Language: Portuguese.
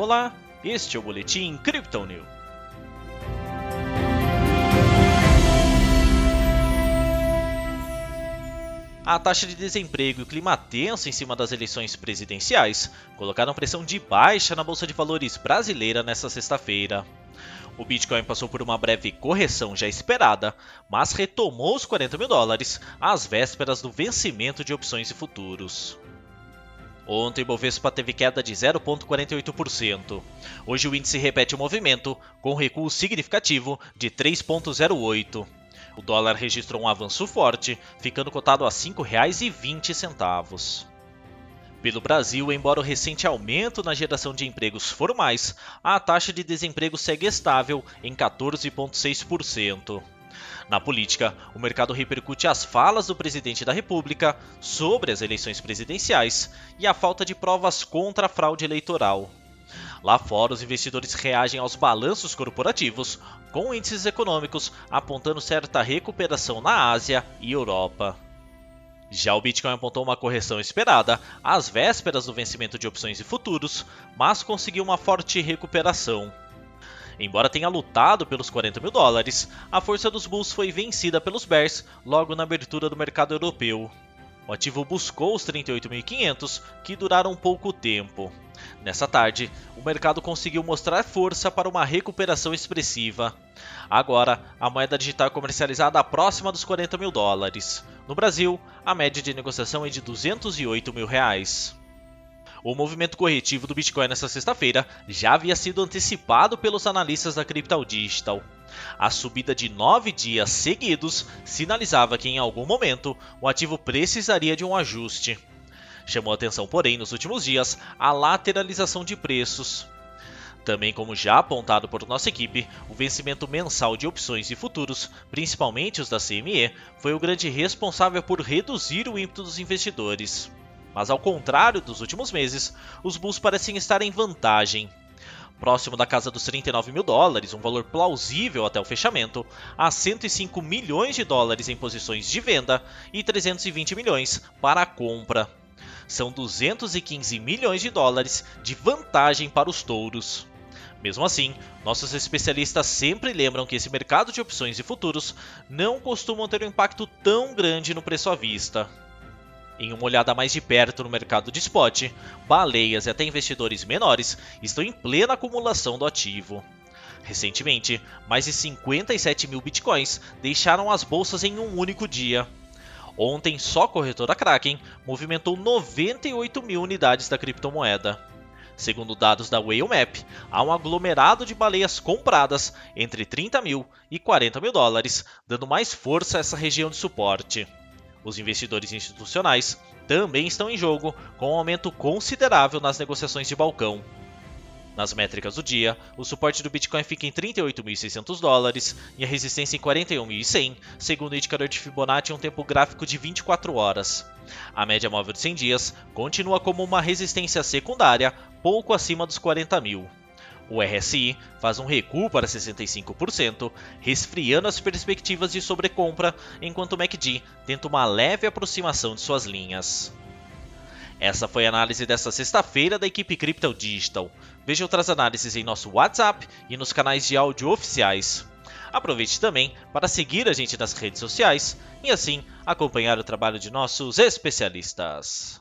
Olá, este é o Boletim Crypto. A taxa de desemprego e o clima tenso em cima das eleições presidenciais colocaram pressão de baixa na Bolsa de Valores brasileira nesta sexta-feira. O Bitcoin passou por uma breve correção já esperada, mas retomou os 40 mil dólares às vésperas do vencimento de opções e futuros. Ontem o Bovespa teve queda de 0,48%. Hoje o índice repete o movimento, com recuo significativo de 3,08%. O dólar registrou um avanço forte, ficando cotado a R$ 5,20. Pelo Brasil, embora o recente aumento na geração de empregos formais, a taxa de desemprego segue estável em 14,6%. Na política, o mercado repercute as falas do presidente da República sobre as eleições presidenciais e a falta de provas contra a fraude eleitoral. Lá fora, os investidores reagem aos balanços corporativos, com índices econômicos apontando certa recuperação na Ásia e Europa. Já o Bitcoin apontou uma correção esperada às vésperas do vencimento de opções e futuros, mas conseguiu uma forte recuperação. Embora tenha lutado pelos 40 mil dólares, a força dos Bulls foi vencida pelos Bears logo na abertura do mercado europeu. O ativo buscou os 38.500, que duraram pouco tempo. Nessa tarde, o mercado conseguiu mostrar força para uma recuperação expressiva. Agora, a moeda digital é comercializada próxima dos 40 mil dólares. No Brasil, a média de negociação é de 208 mil reais. O movimento corretivo do Bitcoin nesta sexta-feira já havia sido antecipado pelos analistas da Crypto Digital. A subida de nove dias seguidos sinalizava que em algum momento o ativo precisaria de um ajuste. Chamou atenção, porém, nos últimos dias, a lateralização de preços. Também, como já apontado por nossa equipe, o vencimento mensal de opções e futuros, principalmente os da CME, foi o grande responsável por reduzir o ímpeto dos investidores. Mas ao contrário dos últimos meses, os bulls parecem estar em vantagem. Próximo da casa dos 39 mil dólares, um valor plausível até o fechamento, há 105 milhões de dólares em posições de venda e 320 milhões para a compra. São 215 milhões de dólares de vantagem para os touros. Mesmo assim, nossos especialistas sempre lembram que esse mercado de opções e futuros não costumam ter um impacto tão grande no preço à vista. Em uma olhada mais de perto no mercado de spot, baleias e até investidores menores estão em plena acumulação do ativo. Recentemente, mais de 57 mil bitcoins deixaram as bolsas em um único dia. Ontem, só a corretora Kraken movimentou 98 mil unidades da criptomoeda. Segundo dados da Whale Map, há um aglomerado de baleias compradas entre 30 mil e 40 mil dólares, dando mais força a essa região de suporte. Os investidores institucionais também estão em jogo, com um aumento considerável nas negociações de balcão. Nas métricas do dia, o suporte do Bitcoin fica em 38.600 dólares e a resistência em 41.100, segundo o indicador de Fibonacci em um tempo gráfico de 24 horas. A média móvel de 100 dias continua como uma resistência secundária, pouco acima dos 40 mil. O RSI faz um recuo para 65%, resfriando as perspectivas de sobrecompra, enquanto o MACD tenta uma leve aproximação de suas linhas. Essa foi a análise desta sexta-feira da equipe Crypto Digital. Veja outras análises em nosso WhatsApp e nos canais de áudio oficiais. Aproveite também para seguir a gente nas redes sociais e assim acompanhar o trabalho de nossos especialistas.